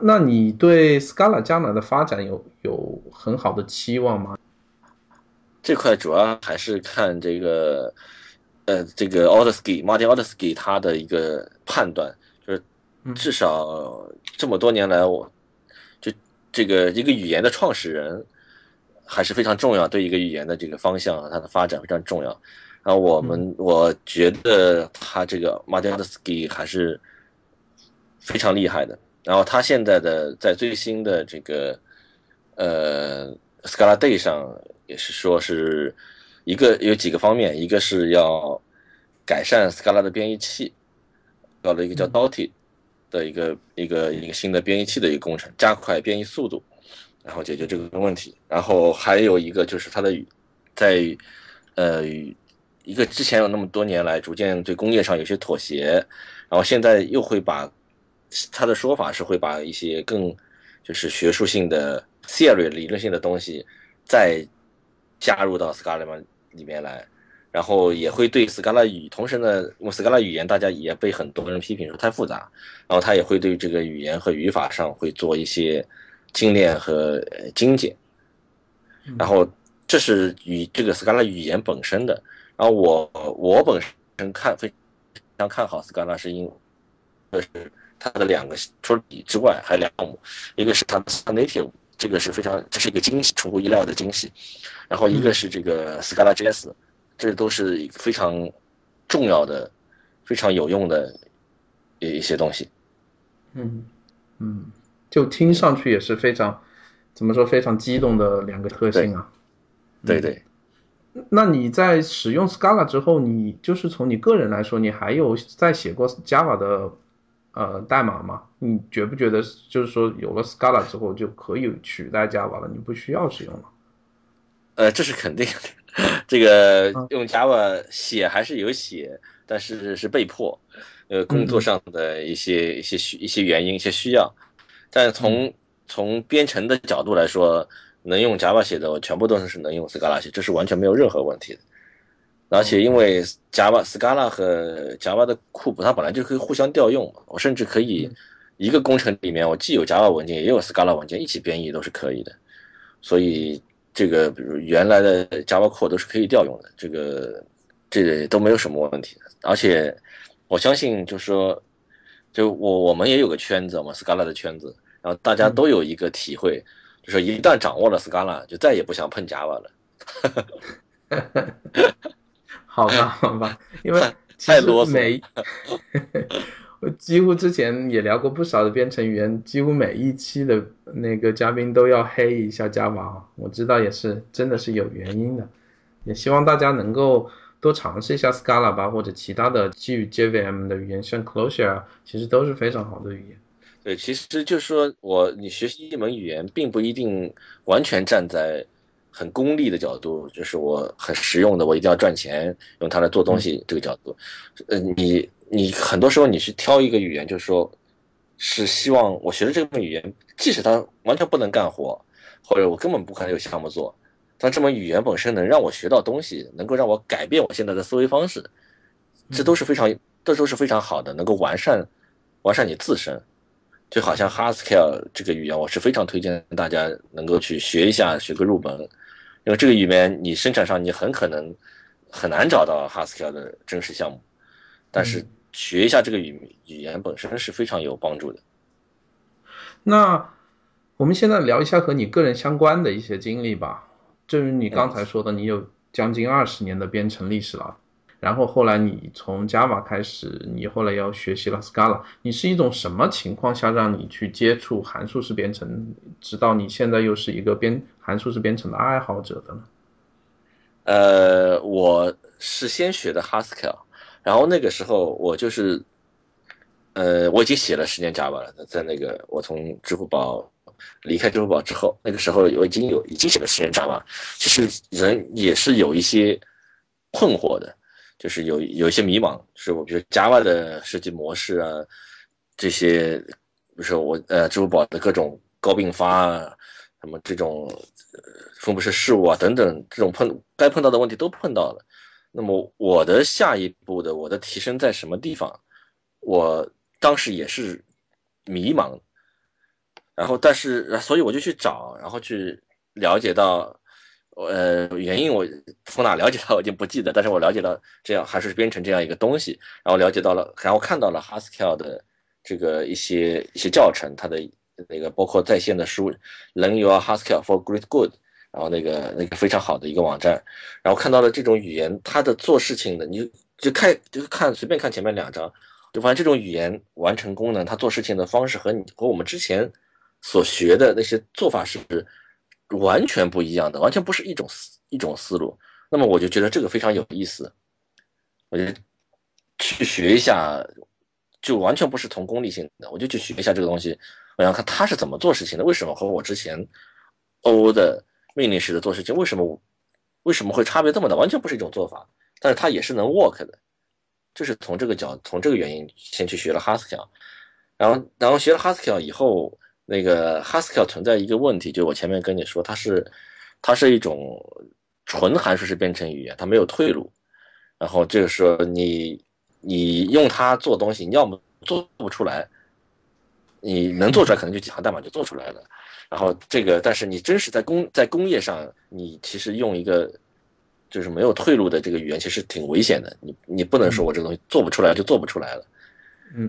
那你对 Scala 将来的发展有有很好的期望吗？这块主要还是看这个，呃，这个 a u d e s k y Martin a u d e s k y 他的一个判断，就是至少这么多年来，我就这个一个语言的创始人还是非常重要，对一个语言的这个方向，它的发展非常重要。然后我们我觉得他这个 Martin d e s k y 还是非常厉害的。然后他现在的在最新的这个呃 Scala Day 上也是说是一个有几个方面，一个是要改善 Scala 的编译器，搞了一个叫 Dotty 的一个一个一个新的编译器的一个工程，加快编译速度，然后解决这个问题。然后还有一个就是它的在呃一个之前有那么多年来逐渐对工业上有些妥协，然后现在又会把。他的说法是会把一些更就是学术性的 theory 理论性的东西再加入到 Scala 里面来，然后也会对 Scala 语，同时呢，因为 Scala 语言大家也被很多人批评说太复杂，然后他也会对这个语言和语法上会做一些精炼和精简，然后这是与这个 Scala 语言本身的，然后我我本身看非常看好 Scala 是因为是。它的两个除了底之外，还有两个项目，一个是它的 Native，这个是非常这是一个惊喜，出乎意料的惊喜。然后一个是这个 Scala JS，这都是非常重要的、非常有用的一些东西。嗯嗯，就听上去也是非常怎么说非常激动的两个特性啊。对对。那你在使用 Scala 之后，你就是从你个人来说，你还有在写过 Java 的？呃，代码嘛，你觉不觉得就是说有了 Scala 之后就可以取代 Java 了？你不需要使用了？呃，这是肯定的。这个用 Java 写还是有写，但是是被迫，呃，工作上的一些一些需一些原因一些需要。但从从编程的角度来说，能用 Java 写的，我全部都是能用 Scala 写，这是完全没有任何问题的。而且因为 Java Scala 和 Java 的库谱它本来就可以互相调用，我甚至可以一个工程里面我既有 Java 文件也有 Scala 文件一起编译都是可以的，所以这个比如原来的 Java 库都是可以调用的，这个这个都没有什么问题。而且我相信就是说，就我我们也有个圈子嘛，Scala 的圈子，然后大家都有一个体会，就是一旦掌握了 Scala 就再也不想碰 Java 了。<laughs> 好吧，<laughs> 好吧，因为其实每 <laughs> 我几乎之前也聊过不少的编程语言，几乎每一期的那个嘉宾都要黑一下 Java，我知道也是真的是有原因的，也希望大家能够多尝试一下 Scala 吧，或者其他的基于 JVM 的语言，像 Clojure，其实都是非常好的语言。对，其实就是说我你学习一门语言，并不一定完全站在。很功利的角度，就是我很实用的，我一定要赚钱，用它来做东西。这个角度，呃，你你很多时候你去挑一个语言，就是说，是希望我学的这门语言，即使它完全不能干活，或者我根本不可能有项目做，但这门语言本身能让我学到东西，能够让我改变我现在的思维方式，这都是非常，这都是非常好的，能够完善完善你自身。就好像 Haskell 这个语言，我是非常推荐大家能够去学一下，学个入门。因为这个语言，你生产上你很可能很难找到 Haskell 的真实项目，但是学一下这个语语言本身是非常有帮助的。那我们现在聊一下和你个人相关的一些经历吧。正如你刚才说的，你有将近二十年的编程历史了。然后后来你从 Java 开始，你后来要学习了 Scala。你是一种什么情况下让你去接触函数式编程，直到你现在又是一个编函数式编程的爱好者的呢？呃，我是先学的 Haskell，然后那个时候我就是，呃，我已经写了十年 Java 了，在那个我从支付宝离开支付宝之后，那个时候我已经有已经写了十年 Java，其实人也是有一些困惑的。就是有有一些迷茫，是我比如 Java 的设计模式啊，这些，比如说我呃支付宝的各种高并发啊，什么这种分布式事务啊等等，这种碰该碰到的问题都碰到了。那么我的下一步的我的提升在什么地方？我当时也是迷茫，然后但是所以我就去找，然后去了解到。呃，原因我从哪了解到 <laughs> 我已经不记得，但是我了解到这样还是编程这样一个东西，然后了解到了，然后看到了 Haskell 的这个一些一些教程，它的那个包括在线的书，Learn Your Haskell for Great Good，然后那个那个非常好的一个网站，然后看到了这种语言它的做事情的，你就看就看随便看前面两章，就发现这种语言完成功能，它做事情的方式和你和我们之前所学的那些做法是不是。完全不一样的，完全不是一种思一种思路。那么我就觉得这个非常有意思，我就去学一下，就完全不是从功利性的，我就去学一下这个东西，我想看他是怎么做事情的，为什么和我之前 O 的命令式的做事情，为什么为什么会差别这么大？完全不是一种做法，但是它也是能 work 的，就是从这个角从这个原因先去学了 Haskell，然后然后学了 Haskell 以后。那个 Haskell 存在一个问题，就我前面跟你说，它是它是一种纯函数式编程语言，它没有退路。然后这个时候，你你用它做东西，你要么做不出来，你能做出来可能就几行代码就做出来了。然后这个，但是你真实在工在工业上，你其实用一个就是没有退路的这个语言，其实挺危险的。你你不能说我这个东西做不出来就做不出来了。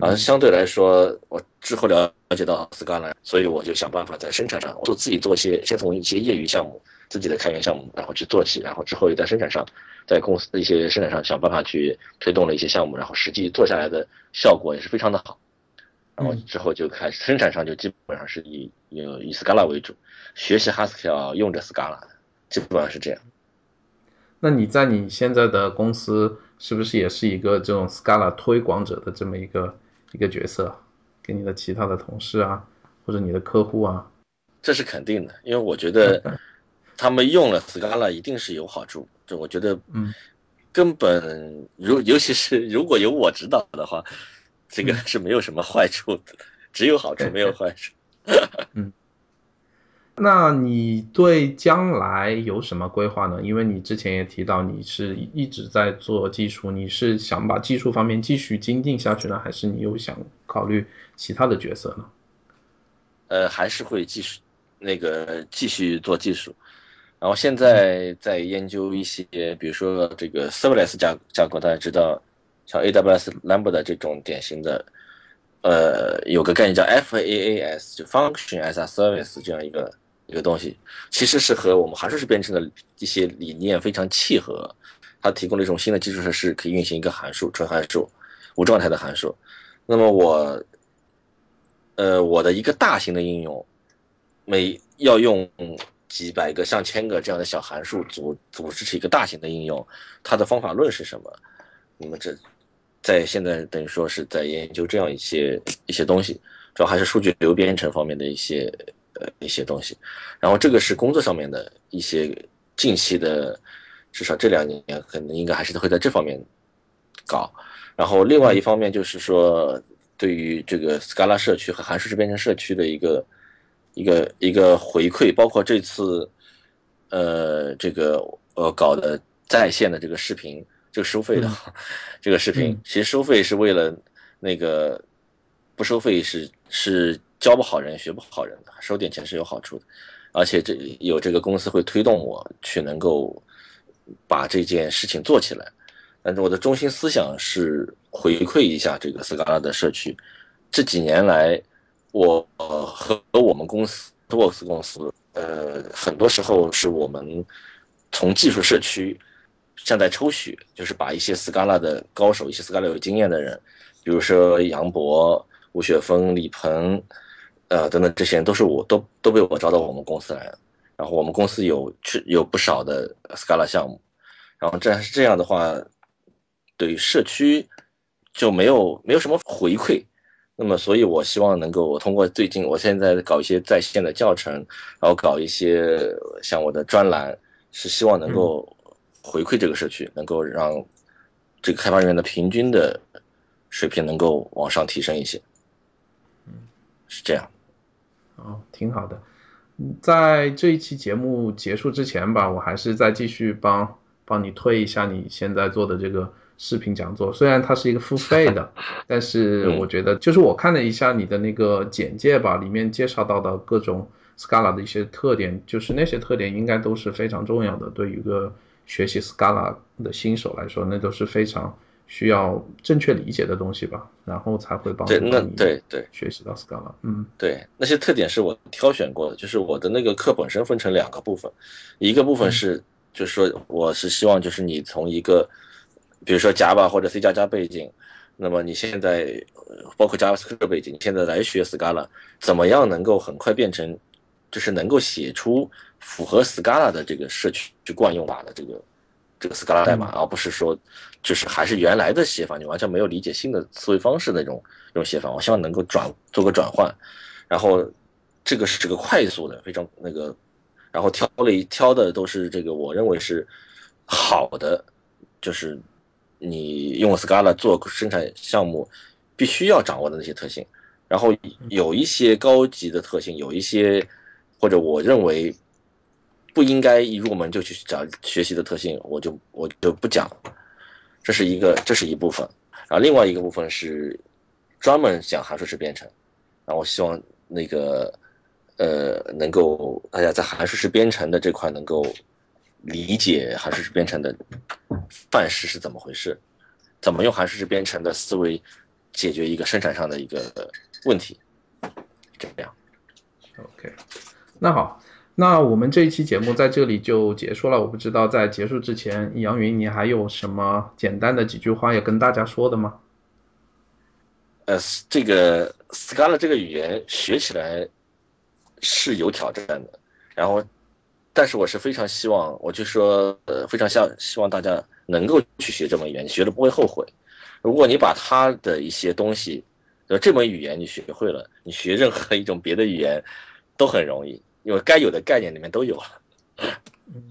啊，相对来说，我之后了了解到 Scala，所以我就想办法在生产上做自己做一些，先从一些业余项目、自己的开源项目，然后去做起，然后之后又在生产上，在公司的一些生产上想办法去推动了一些项目，然后实际做下来的效果也是非常的好。然后之后就开始生产上就基本上是以以以 Scala 为主，学习 Haskell 用着 Scala，基本上是这样。那你在你现在的公司？是不是也是一个这种 Scala 推广者的这么一个一个角色，给你的其他的同事啊，或者你的客户啊？这是肯定的，因为我觉得 <laughs> 他们用了 Scala 一定是有好处。就我觉得，嗯，根本如尤其是 <laughs> 如果有我指导的话，这个是没有什么坏处的，只有好处没有坏处。<laughs> 嗯。那你对将来有什么规划呢？因为你之前也提到你是一直在做技术，你是想把技术方面继续精进下去呢，还是你又想考虑其他的角色呢？呃，还是会继续那个继续做技术，然后现在在研究一些，比如说这个 serverless 架架构，大家知道，像 AWS Lambda 这种典型的，呃，有个概念叫 FaaS，就 Function as a Service 这样一个。一个东西其实是和我们函数式编程的一些理念非常契合，它提供了一种新的基础设施，可以运行一个函数，纯函数，无状态的函数。那么我，呃，我的一个大型的应用，每要用几百个、上千个这样的小函数组组织起一个大型的应用，它的方法论是什么？那么这在现在等于说是在研究这样一些一些东西，主要还是数据流编程方面的一些。呃，一些东西，然后这个是工作上面的一些近期的，至少这两年可能应该还是会在这方面搞。然后另外一方面就是说，对于这个 Scala 社区和函数式编程社区的一个一个一个回馈，包括这次呃这个呃搞的在线的这个视频，这个收费的 <laughs> 这个视频，其实收费是为了那个不收费是是。教不好人，学不好人的，收点钱是有好处的，而且这有这个公司会推动我去能够把这件事情做起来。但是我的中心思想是回馈一下这个斯卡拉的社区。这几年来，我和我们公司 Works 公司，呃，很多时候是我们从技术社区像在抽血，就是把一些斯卡拉的高手、一些斯卡拉有经验的人，比如说杨博、吴雪峰、李鹏。呃，等等，这些人都是我都都被我招到我们公司来了。然后我们公司有去有不少的 Scala 项目，然后这样是这样的话，对于社区就没有没有什么回馈。那么，所以我希望能够我通过最近我现在搞一些在线的教程，然后搞一些像我的专栏，是希望能够回馈这个社区，能够让这个开发人员的平均的水平能够往上提升一些。嗯，是这样。哦，挺好的。在这一期节目结束之前吧，我还是再继续帮帮你推一下你现在做的这个视频讲座。虽然它是一个付费的，<laughs> 但是我觉得就是我看了一下你的那个简介吧，里面介绍到的各种 Scala 的一些特点，就是那些特点应该都是非常重要的。对于一个学习 Scala 的新手来说，那都是非常。需要正确理解的东西吧，然后才会帮助你对对学习到 Scala。嗯，对，那些特点是我挑选过的，就是我的那个课本身分成两个部分，一个部分是就是说我是希望就是你从一个比如说 Java 或者 C 加加背景，那么你现在包括 JavaScript 背景，你现在来学 Scala，怎么样能够很快变成就是能够写出符合 Scala 的这个社区惯用法的这个。这个 Scala 代码，而不是说，就是还是原来的写法，你完全没有理解新的思维方式那种那种写法。我希望能够转做个转换，然后这个是这个快速的，非常那个，然后挑了一挑的都是这个我认为是好的，就是你用 Scala 做生产项目必须要掌握的那些特性，然后有一些高级的特性，有一些或者我认为。不应该一入门就去讲学习的特性，我就我就不讲，这是一个这是一部分，然后另外一个部分是专门讲函数式编程，然后我希望那个呃能够大家在函数式编程的这块能够理解函数式编程的范式是怎么回事，怎么用函数式编程的思维解决一个生产上的一个问题，这样，OK，那好。那我们这一期节目在这里就结束了。我不知道在结束之前，杨云你还有什么简单的几句话要跟大家说的吗？呃，这个 Scala 这个语言学起来是有挑战的。然后，但是我是非常希望，我就说，呃，非常希希望大家能够去学这门语言，学了不会后悔。如果你把它的一些东西，呃，这门语言你学会了，你学任何一种别的语言都很容易。因为该有的概念里面都有了，嗯，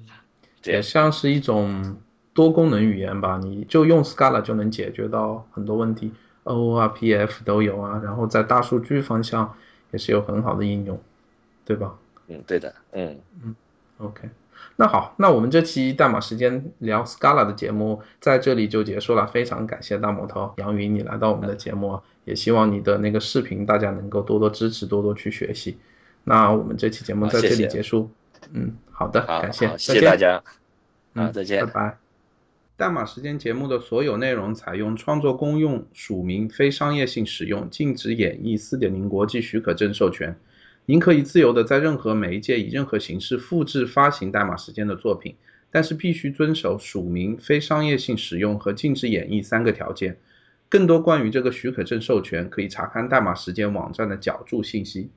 也像是一种多功能语言吧，你就用 Scala 就能解决到很多问题，OORPF 都有啊，然后在大数据方向也是有很好的应用，对吧？嗯，对的，嗯。嗯，OK，那好，那我们这期代码时间聊 Scala 的节目在这里就结束了，非常感谢大魔头杨云你来到我们的节目，也希望你的那个视频大家能够多多支持，多多去学习。那我们这期节目在这里结束。嗯，好的，感谢，谢谢大家。嗯，再见，拜拜。代码时间节目的所有内容采用创作公用、署名、非商业性使用、禁止演绎四点零国际许可证授权。您可以自由的在任何媒介以任何形式复制发行代码时间的作品，但是必须遵守署名、非商业性使用和禁止演绎三个条件。更多关于这个许可证授权，可以查看代码时间网站的脚注信息。